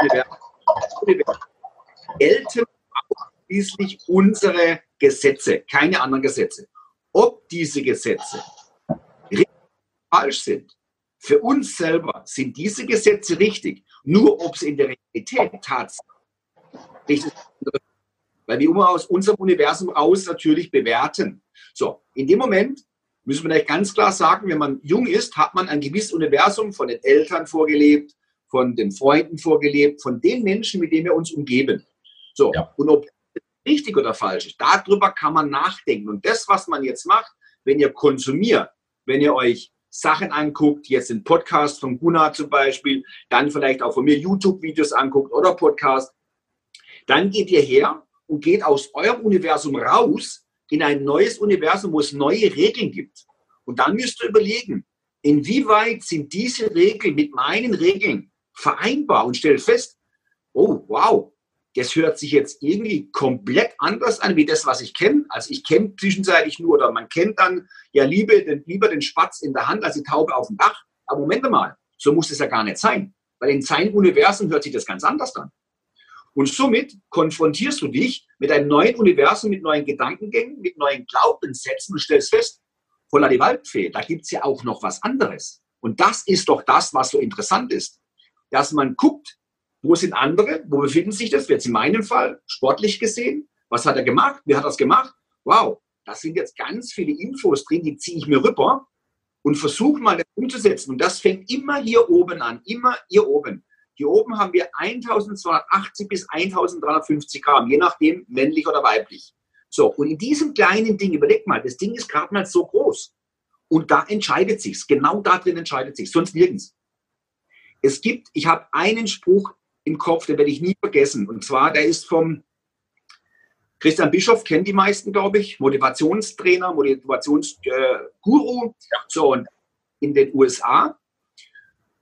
Universum, Universum gelten ausschließlich unsere Gesetze, keine anderen Gesetze. Ob diese Gesetze richtig falsch sind, für uns selber sind diese Gesetze richtig, nur ob sie in der Realität tatsächlich richtig sind. Weil wir immer aus unserem Universum raus natürlich bewerten. So, in dem Moment müssen wir vielleicht ganz klar sagen, wenn man jung ist, hat man ein gewisses Universum von den Eltern vorgelebt, von den Freunden vorgelebt, von den Menschen, mit denen wir uns umgeben. So, ja. und ob das richtig oder falsch ist, darüber kann man nachdenken. Und das, was man jetzt macht, wenn ihr konsumiert, wenn ihr euch Sachen anguckt, jetzt den Podcast von Gunnar zum Beispiel, dann vielleicht auch von mir YouTube-Videos anguckt oder Podcast, dann geht ihr her und geht aus eurem Universum raus in ein neues Universum, wo es neue Regeln gibt. Und dann müsst ihr überlegen, inwieweit sind diese Regeln mit meinen Regeln vereinbar und stellt fest, oh wow, das hört sich jetzt irgendwie komplett anders an, wie das, was ich kenne. Also ich kenne zwischenzeitlich nur, oder man kennt dann ja lieber den, lieber den Spatz in der Hand als die Taube auf dem Dach. Aber Moment mal, so muss es ja gar nicht sein. Weil in seinem Universum hört sich das ganz anders an. Und somit konfrontierst du dich mit einem neuen Universum, mit neuen Gedankengängen, mit neuen Glaubenssätzen und stellst fest, voller die Waldfee, da gibt es ja auch noch was anderes. Und das ist doch das, was so interessant ist. Dass man guckt, wo sind andere? Wo befinden sich das? Jetzt in meinem Fall sportlich gesehen. Was hat er gemacht? Wie hat er es gemacht? Wow, da sind jetzt ganz viele Infos drin, die ziehe ich mir rüber und versuche mal das umzusetzen. Und das fängt immer hier oben an, immer hier oben. Hier oben haben wir 1280 bis 1350 Gramm, je nachdem männlich oder weiblich. So, und in diesem kleinen Ding, überleg mal, das Ding ist gerade mal so groß. Und da entscheidet sich's. Genau da drin entscheidet sich, sonst nirgends. Es gibt, ich habe einen Spruch im Kopf, den werde ich nie vergessen. Und zwar, der ist vom Christian Bischof, kennen die meisten, glaube ich, Motivationstrainer, Motivationsguru. Ja. So, und in den USA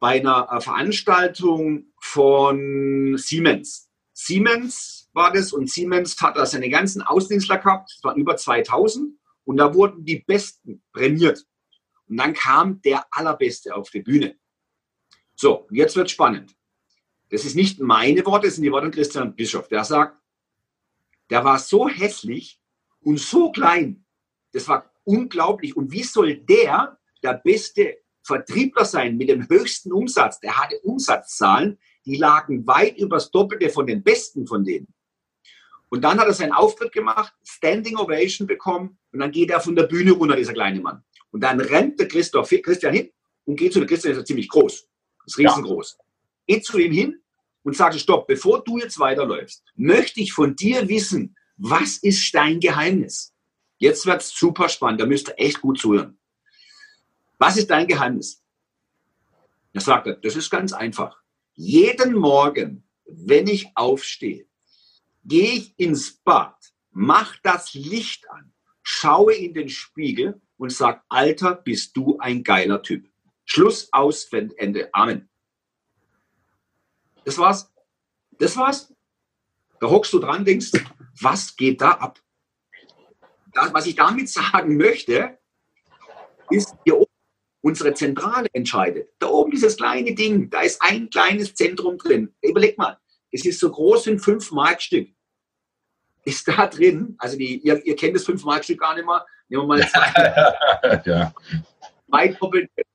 bei einer äh, Veranstaltung von Siemens. Siemens war das und Siemens hat da seine ganzen Außendienstler gehabt, es waren über 2000 und da wurden die Besten prämiert. Und dann kam der Allerbeste auf die Bühne. So, jetzt wird spannend. Das ist nicht meine Worte, das sind die Worte von Christian Bischof. Der sagt, der war so hässlich und so klein. Das war unglaublich. Und wie soll der der beste Vertriebler sein mit dem höchsten Umsatz? Der hatte Umsatzzahlen, die lagen weit übers Doppelte von den besten von denen. Und dann hat er seinen Auftritt gemacht, Standing Ovation bekommen und dann geht er von der Bühne runter, dieser kleine Mann. Und dann rennt der Christoph, Christian hin und geht zu der Christian, ist er ziemlich groß, ist riesengroß. Ja. Geht zu ihm hin und sagte, stopp, bevor du jetzt weiterläufst, möchte ich von dir wissen, was ist dein Geheimnis? Jetzt wird es super spannend, da müsst ihr echt gut zuhören. Was ist dein Geheimnis? Er sagte, das ist ganz einfach. Jeden Morgen, wenn ich aufstehe, gehe ich ins Bad, mach das Licht an, schaue in den Spiegel und sag, Alter, bist du ein geiler Typ. Schluss aus, Ende. Amen. Das war's. Das war's. Da hockst du dran, denkst, was geht da ab? Das, was ich damit sagen möchte, ist, oben unsere Zentrale entscheidet. Da oben dieses kleine Ding, da ist ein kleines Zentrum drin. Überleg mal, es ist so groß wie ein 5-Mark-Stück. Ist da drin, also die, ihr, ihr kennt das 5-Mark-Stück gar nicht mehr, nehmen wir mal zwei, ja. zwei,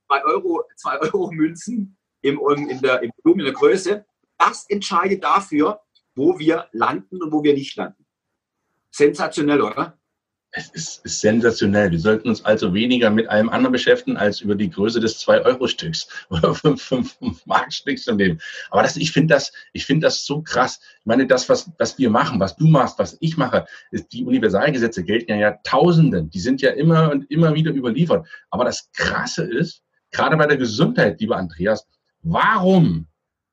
zwei Euro, zwei Euro Münzen im, in der, im Volumen, in der Größe das entscheidet dafür, wo wir landen und wo wir nicht landen. Sensationell, oder? Es ist, ist sensationell. Wir sollten uns also weniger mit allem anderen beschäftigen, als über die Größe des 2-Euro-Stücks oder 5-Mark-Stücks im Leben. Aber das, ich finde das, ich finde das so krass. Ich meine, das, was, was wir machen, was du machst, was ich mache, ist, die Universalgesetze gelten ja Jahrtausenden. Die sind ja immer und immer wieder überliefert. Aber das Krasse ist, gerade bei der Gesundheit, lieber Andreas, warum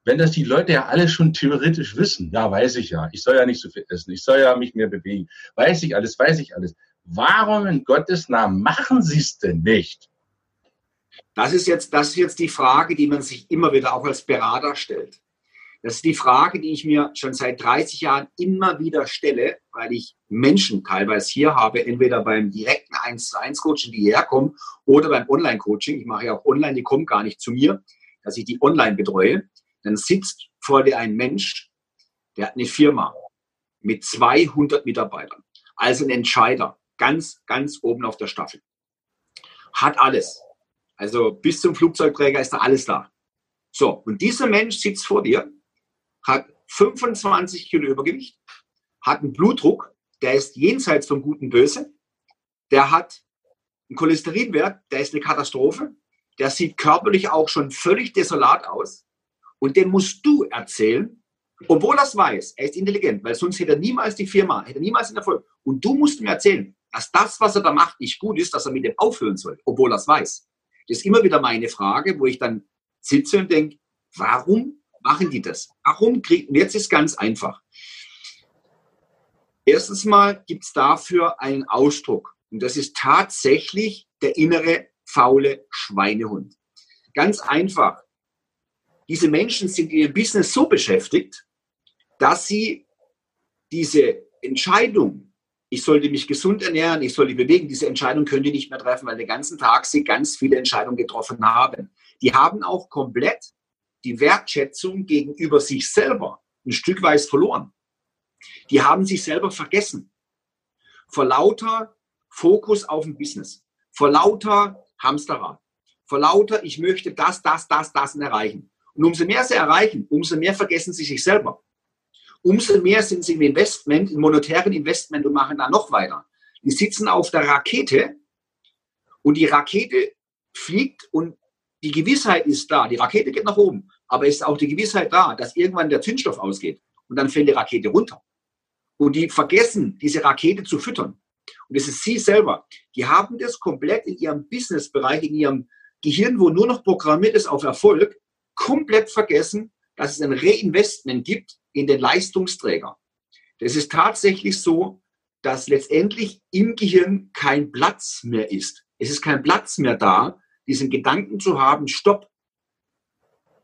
wenn das die Leute ja alle schon theoretisch wissen, ja, weiß ich ja, ich soll ja nicht so viel essen, ich soll ja mich mehr bewegen, weiß ich alles, weiß ich alles. Warum in Gottes Namen machen Sie es denn nicht? Das ist, jetzt, das ist jetzt die Frage, die man sich immer wieder auch als Berater stellt. Das ist die Frage, die ich mir schon seit 30 Jahren immer wieder stelle, weil ich Menschen teilweise hier habe, entweder beim direkten 1 zu 1 Coaching, die hierher kommen, oder beim Online-Coaching. Ich mache ja auch online, die kommen gar nicht zu mir, dass ich die online betreue dann sitzt vor dir ein Mensch, der hat eine Firma mit 200 Mitarbeitern, also ein Entscheider, ganz, ganz oben auf der Staffel. Hat alles. Also bis zum Flugzeugträger ist da alles da. So, und dieser Mensch sitzt vor dir, hat 25 Kilo Übergewicht, hat einen Blutdruck, der ist jenseits vom Guten Böse, der hat einen Cholesterinwert, der ist eine Katastrophe, der sieht körperlich auch schon völlig desolat aus, und dem musst du erzählen, obwohl er es weiß, er ist intelligent, weil sonst hätte er niemals die Firma, hätte er niemals den Erfolg. Und du musst ihm erzählen, dass das, was er da macht, nicht gut ist, dass er mit dem aufhören soll, obwohl er es weiß. Das ist immer wieder meine Frage, wo ich dann sitze und denke, warum machen die das? Warum kriegen, jetzt ist ganz einfach. Erstens mal gibt es dafür einen Ausdruck. Und das ist tatsächlich der innere faule Schweinehund. Ganz einfach diese Menschen sind in ihrem Business so beschäftigt, dass sie diese Entscheidung, ich sollte mich gesund ernähren, ich sollte bewegen, diese Entscheidung können die nicht mehr treffen, weil den ganzen Tag sie ganz viele Entscheidungen getroffen haben. Die haben auch komplett die Wertschätzung gegenüber sich selber ein Stück weit verloren. Die haben sich selber vergessen. Vor lauter Fokus auf dem Business. Vor lauter Hamsterrad. Vor lauter, ich möchte das, das, das, das erreichen. Und umso mehr sie erreichen, umso mehr vergessen sie sich selber. Umso mehr sind sie im Investment, im monetären Investment und machen da noch weiter. Die sitzen auf der Rakete und die Rakete fliegt und die Gewissheit ist da. Die Rakete geht nach oben, aber ist auch die Gewissheit da, dass irgendwann der Zündstoff ausgeht und dann fällt die Rakete runter. Und die vergessen, diese Rakete zu füttern. Und das ist sie selber. Die haben das komplett in ihrem Businessbereich, in ihrem Gehirn, wo nur noch programmiert ist auf Erfolg, komplett vergessen, dass es ein Reinvestment gibt in den Leistungsträger. Das ist tatsächlich so, dass letztendlich im Gehirn kein Platz mehr ist. Es ist kein Platz mehr da, diesen Gedanken zu haben, stopp.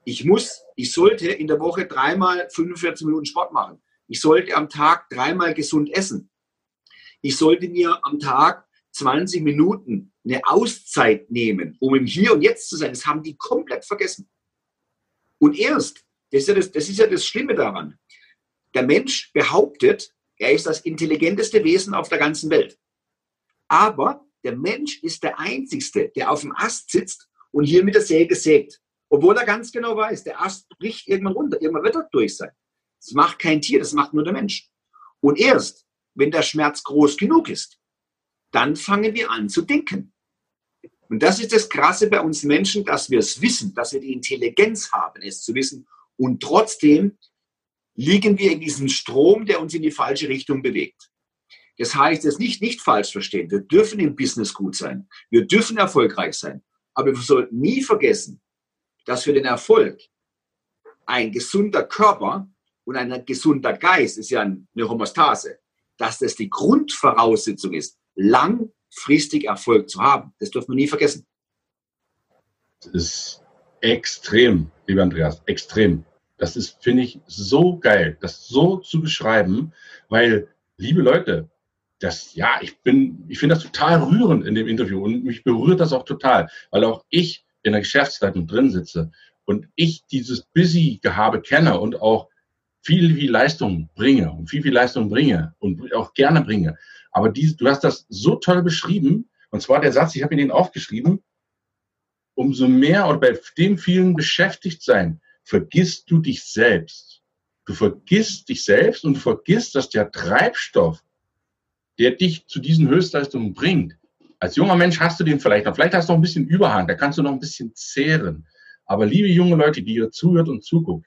Ich muss, ich sollte in der Woche dreimal 45 Minuten Sport machen. Ich sollte am Tag dreimal gesund essen. Ich sollte mir am Tag 20 Minuten eine Auszeit nehmen, um im Hier und Jetzt zu sein. Das haben die komplett vergessen. Und erst, das ist, ja das, das ist ja das Schlimme daran, der Mensch behauptet, er ist das intelligenteste Wesen auf der ganzen Welt. Aber der Mensch ist der Einzige, der auf dem Ast sitzt und hier mit der Säge sägt. Obwohl er ganz genau weiß, der Ast bricht irgendwann runter, irgendwann wird er durch sein. Das macht kein Tier, das macht nur der Mensch. Und erst, wenn der Schmerz groß genug ist, dann fangen wir an zu denken. Und das ist das Krasse bei uns Menschen, dass wir es wissen, dass wir die Intelligenz haben, es zu wissen. Und trotzdem liegen wir in diesem Strom, der uns in die falsche Richtung bewegt. Das heißt, es nicht, nicht falsch verstehen. Wir dürfen im Business gut sein. Wir dürfen erfolgreich sein. Aber wir sollten nie vergessen, dass für den Erfolg ein gesunder Körper und ein gesunder Geist ist ja eine Homostase, dass das die Grundvoraussetzung ist, lang langfristig Erfolg zu haben. Das dürfen wir nie vergessen. Das ist extrem, lieber Andreas, extrem. Das ist, finde ich, so geil, das so zu beschreiben, weil, liebe Leute, das, ja, ich bin, ich finde das total rührend in dem Interview und mich berührt das auch total, weil auch ich in der Geschäftsleitung drin sitze und ich dieses Busy-Gehabe kenne und auch viel, viel Leistung bringe und viel, viel Leistung bringe und auch gerne bringe. Aber die, du hast das so toll beschrieben, und zwar der Satz, ich habe mir den aufgeschrieben, umso mehr oder bei dem vielen beschäftigt sein, vergisst du dich selbst. Du vergisst dich selbst und vergisst, dass der Treibstoff, der dich zu diesen Höchstleistungen bringt. Als junger Mensch hast du den vielleicht noch, vielleicht hast du noch ein bisschen Überhang, da kannst du noch ein bisschen zehren. Aber liebe junge Leute, die ihr zuhört und zuguckt,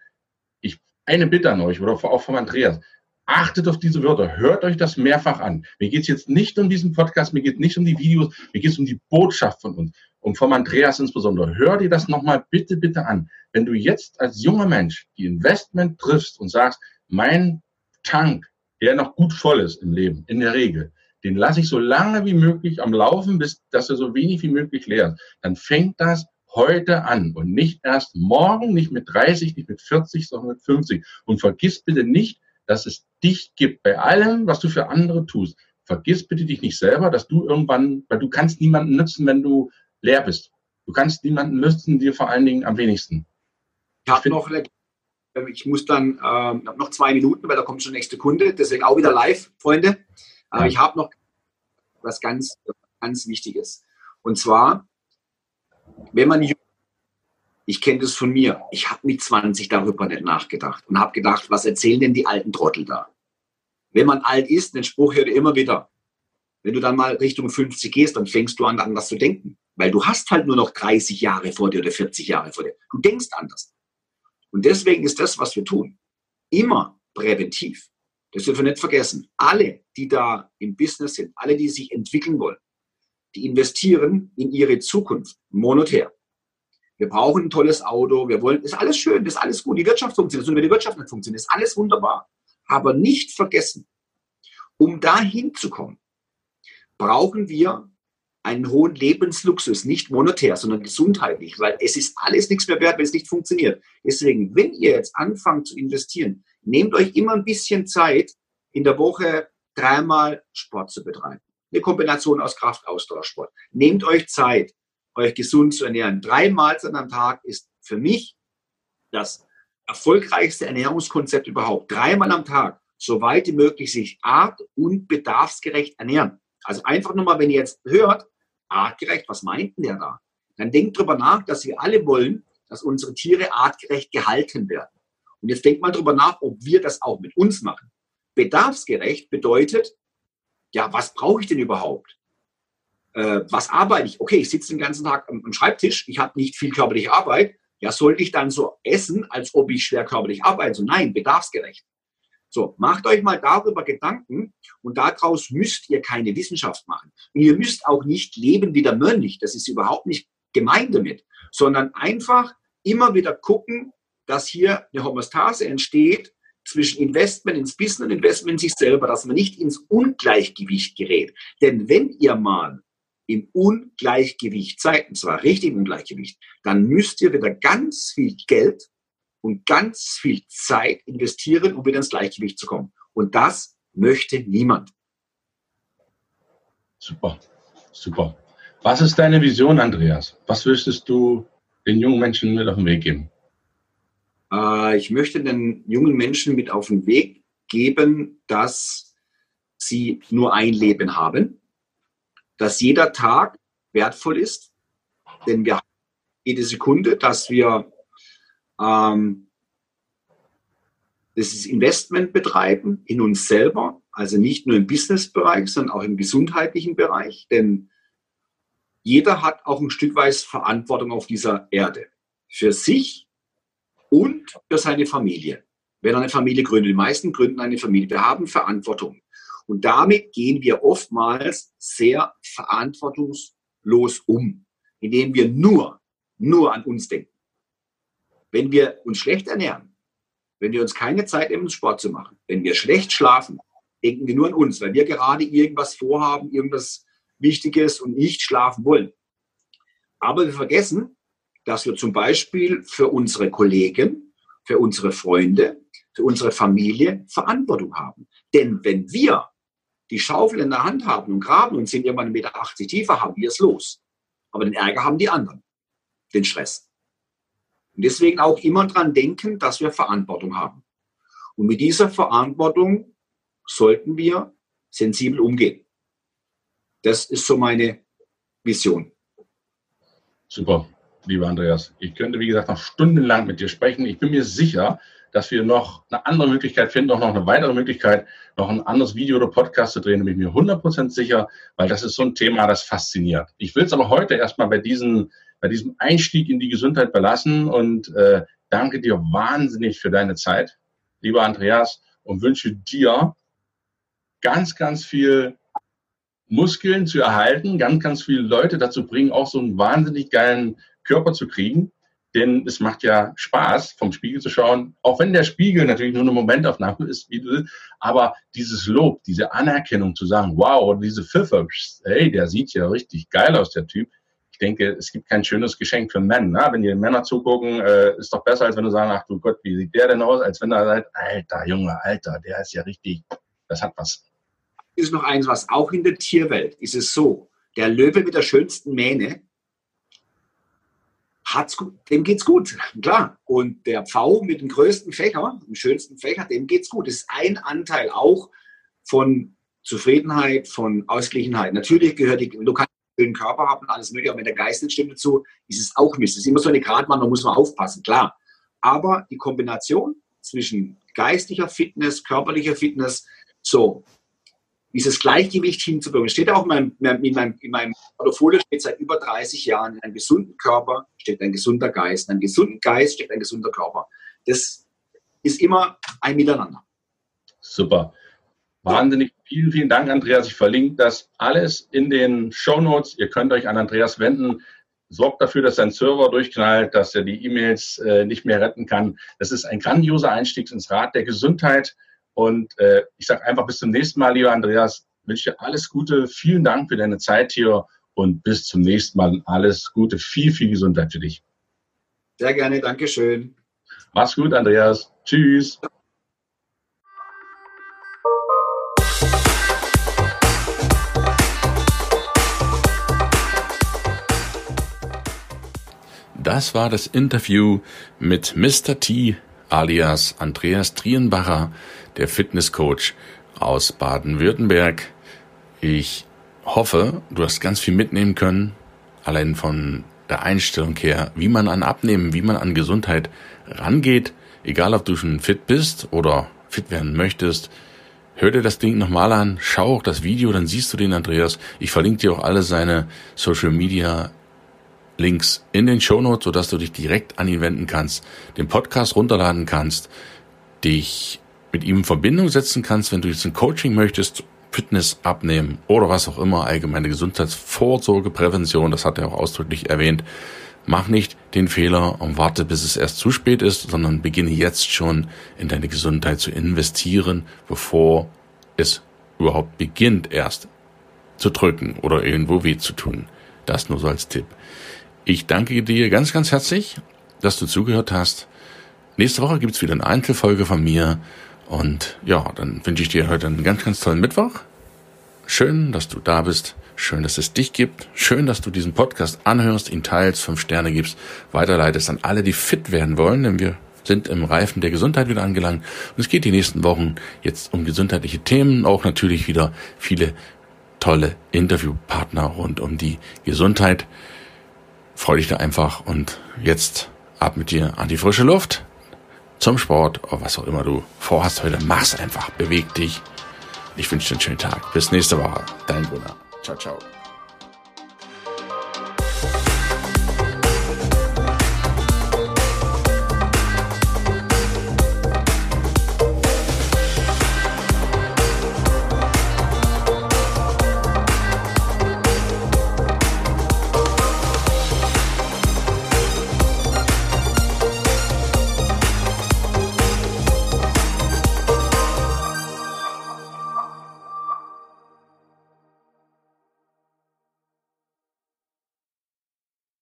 ich eine Bitte an euch oder auch von Andreas, achtet auf diese Wörter, hört euch das mehrfach an. Mir geht es jetzt nicht um diesen Podcast, mir geht nicht um die Videos, mir geht es um die Botschaft von uns und vom Andreas insbesondere. Hör dir das nochmal bitte, bitte an. Wenn du jetzt als junger Mensch die Investment triffst und sagst, mein Tank, der noch gut voll ist im Leben, in der Regel, den lasse ich so lange wie möglich am Laufen, bis dass er so wenig wie möglich leer ist, dann fängt das heute an und nicht erst morgen, nicht mit 30, nicht mit 40, sondern mit 50. Und vergiss bitte nicht, dass es dich gibt bei allem, was du für andere tust. Vergiss bitte dich nicht selber, dass du irgendwann, weil du kannst niemanden nützen, wenn du leer bist. Du kannst niemanden nützen, dir vor allen Dingen am wenigsten. Ich habe noch, ich muss dann äh, noch zwei Minuten, weil da kommt schon der nächste Kunde, deswegen auch wieder live, Freunde. Aber ja. ich habe noch was ganz, ganz Wichtiges. Und zwar, wenn man ich kenne das von mir. Ich habe mit 20 darüber nicht nachgedacht und habe gedacht, was erzählen denn die alten Trottel da? Wenn man alt ist, den Spruch hört ihr immer wieder. Wenn du dann mal Richtung 50 gehst, dann fängst du an, anders zu denken. Weil du hast halt nur noch 30 Jahre vor dir oder 40 Jahre vor dir. Du denkst anders. Und deswegen ist das, was wir tun, immer präventiv. Das dürfen wir nicht vergessen. Alle, die da im Business sind, alle, die sich entwickeln wollen, die investieren in ihre Zukunft monetär. Wir brauchen ein tolles Auto, wir wollen, ist alles schön, ist alles gut, die Wirtschaft funktioniert, und wenn die Wirtschaft nicht funktioniert, ist alles wunderbar. Aber nicht vergessen, um dahin zu kommen, brauchen wir einen hohen Lebensluxus, nicht monetär, sondern gesundheitlich, weil es ist alles nichts mehr wert, wenn es nicht funktioniert. Deswegen, wenn ihr jetzt anfangt zu investieren, nehmt euch immer ein bisschen Zeit, in der Woche dreimal Sport zu betreiben. Eine Kombination aus Kraftausdauersport. Nehmt euch Zeit, euch gesund zu ernähren. Drei Mahlzeiten am Tag ist für mich das erfolgreichste Ernährungskonzept überhaupt. Dreimal am Tag, so weit wie möglich, sich art- und bedarfsgerecht ernähren. Also einfach nur mal, wenn ihr jetzt hört, artgerecht, was meint denn der da? Dann denkt drüber nach, dass wir alle wollen, dass unsere Tiere artgerecht gehalten werden. Und jetzt denkt mal drüber nach, ob wir das auch mit uns machen. Bedarfsgerecht bedeutet, ja, was brauche ich denn überhaupt? Äh, was arbeite ich? Okay, ich sitze den ganzen Tag am, am Schreibtisch, ich habe nicht viel körperliche Arbeit. Ja, sollte ich dann so essen, als ob ich schwer körperlich arbeite? So, nein, bedarfsgerecht. So, macht euch mal darüber Gedanken und daraus müsst ihr keine Wissenschaft machen. Und ihr müsst auch nicht leben wie der Mönch, das ist überhaupt nicht gemeint damit, sondern einfach immer wieder gucken, dass hier eine Homostase entsteht zwischen Investment ins Business und Investment in sich selber, dass man nicht ins Ungleichgewicht gerät. Denn wenn ihr mal im Ungleichgewicht seid, und zwar richtig im Ungleichgewicht, dann müsst ihr wieder ganz viel Geld und ganz viel Zeit investieren, um wieder ins Gleichgewicht zu kommen. Und das möchte niemand. Super, super. Was ist deine Vision, Andreas? Was würdest du den jungen Menschen mit auf den Weg geben? Äh, ich möchte den jungen Menschen mit auf den Weg geben, dass sie nur ein Leben haben, dass jeder Tag wertvoll ist, denn wir haben jede Sekunde, dass wir ähm, das Investment betreiben in uns selber, also nicht nur im Businessbereich, sondern auch im gesundheitlichen Bereich, denn jeder hat auch ein Stück weit Verantwortung auf dieser Erde. Für sich und für seine Familie. Wenn er eine Familie gründet, die meisten gründen eine Familie. Wir haben Verantwortung. Und damit gehen wir oftmals sehr verantwortungslos um, indem wir nur, nur an uns denken. Wenn wir uns schlecht ernähren, wenn wir uns keine Zeit nehmen, Sport zu machen, wenn wir schlecht schlafen, denken wir nur an uns, weil wir gerade irgendwas vorhaben, irgendwas Wichtiges und nicht schlafen wollen. Aber wir vergessen, dass wir zum Beispiel für unsere Kollegen, für unsere Freunde, für unsere Familie Verantwortung haben. Denn wenn wir die Schaufel in der Hand haben und graben und sind irgendwann 1,80 Meter tiefer, haben wir es los. Aber den Ärger haben die anderen, den Stress. Und deswegen auch immer dran denken, dass wir Verantwortung haben. Und mit dieser Verantwortung sollten wir sensibel umgehen. Das ist so meine Vision. Super, lieber Andreas. Ich könnte, wie gesagt, noch stundenlang mit dir sprechen. Ich bin mir sicher, dass wir noch eine andere Möglichkeit finden, auch noch eine weitere Möglichkeit, noch ein anderes Video oder Podcast zu drehen, da bin ich mir 100% sicher, weil das ist so ein Thema, das fasziniert. Ich will es aber heute erstmal bei, diesen, bei diesem Einstieg in die Gesundheit belassen und äh, danke dir wahnsinnig für deine Zeit, lieber Andreas, und wünsche dir ganz, ganz viel Muskeln zu erhalten, ganz, ganz viele Leute dazu bringen, auch so einen wahnsinnig geilen Körper zu kriegen. Denn es macht ja Spaß, vom Spiegel zu schauen, auch wenn der Spiegel natürlich nur eine Momentaufnahme ist, aber dieses Lob, diese Anerkennung zu sagen, wow, diese Pfiffe, hey, der sieht ja richtig geil aus, der Typ. Ich denke, es gibt kein schönes Geschenk für Männer. Wenn die Männer zugucken, äh, ist doch besser, als wenn du sagst, ach du Gott, wie sieht der denn aus, als wenn er sagt, alter Junge, alter, der ist ja richtig, das hat was ist noch eins, was auch in der Tierwelt ist es so, der Löwe mit der schönsten Mähne, hat's gut, dem geht's gut, klar. Und der Pfau mit dem größten Fächer, dem schönsten Fächer, dem geht's gut. Das ist ein Anteil auch von Zufriedenheit, von Ausgeglichenheit. Natürlich gehört die, du kannst schönen Körper haben, alles mögliche, aber wenn der Geist nicht stimmt dazu, ist es auch Mist. Es ist immer so eine Gratwanderung, da muss man aufpassen, klar. Aber die Kombination zwischen geistlicher Fitness, körperlicher Fitness, so, dieses Gleichgewicht hinzubekommen. Steht auch in meinem, in meinem, in meinem Portfolio steht seit über 30 Jahren, in einem gesunden Körper steht ein gesunder Geist, in einem gesunden Geist steht ein gesunder Körper. Das ist immer ein Miteinander. Super. Wahnsinnig vielen, vielen Dank, Andreas. Ich verlinke das alles in den Show Notes. Ihr könnt euch an Andreas wenden. Sorgt dafür, dass sein Server durchknallt, dass er die E-Mails äh, nicht mehr retten kann. Das ist ein grandioser Einstieg ins Rad der Gesundheit. Und äh, ich sage einfach bis zum nächsten Mal, lieber Andreas. Wünsche dir alles Gute. Vielen Dank für deine Zeit hier und bis zum nächsten Mal. Alles Gute, viel, viel Gesundheit für dich. Sehr gerne, Dankeschön. Mach's gut, Andreas. Tschüss. Das war das Interview mit Mr. T alias Andreas Trienbacher, der Fitnesscoach aus Baden-Württemberg. Ich hoffe, du hast ganz viel mitnehmen können, allein von der Einstellung her, wie man an Abnehmen, wie man an Gesundheit rangeht, egal ob du schon fit bist oder fit werden möchtest. Hör dir das Ding nochmal an, schau auch das Video, dann siehst du den Andreas. Ich verlinke dir auch alle seine Social Media Links in den Shownotes, sodass du dich direkt an ihn wenden kannst, den Podcast runterladen kannst, dich mit ihm in Verbindung setzen kannst, wenn du jetzt ein Coaching möchtest, Fitness abnehmen oder was auch immer, allgemeine Gesundheitsvorsorge, Prävention, das hat er auch ausdrücklich erwähnt. Mach nicht den Fehler und warte, bis es erst zu spät ist, sondern beginne jetzt schon in deine Gesundheit zu investieren, bevor es überhaupt beginnt erst zu drücken oder irgendwo weh zu tun. Das nur so als Tipp. Ich danke dir ganz, ganz herzlich, dass du zugehört hast. Nächste Woche gibt's wieder eine Einzelfolge von mir. Und ja, dann wünsche ich dir heute einen ganz, ganz tollen Mittwoch. Schön, dass du da bist. Schön, dass es dich gibt. Schön, dass du diesen Podcast anhörst, ihn teilst, fünf Sterne gibst, weiterleitest an alle, die fit werden wollen, denn wir sind im Reifen der Gesundheit wieder angelangt. Und es geht die nächsten Wochen jetzt um gesundheitliche Themen, auch natürlich wieder viele tolle Interviewpartner rund um die Gesundheit freu dich da einfach und jetzt ab mit dir an die frische Luft, zum Sport oder was auch immer du vorhast heute. Mach's einfach, beweg dich. Ich wünsche dir einen schönen Tag. Bis nächste Woche. Dein Gunnar. Ciao, ciao.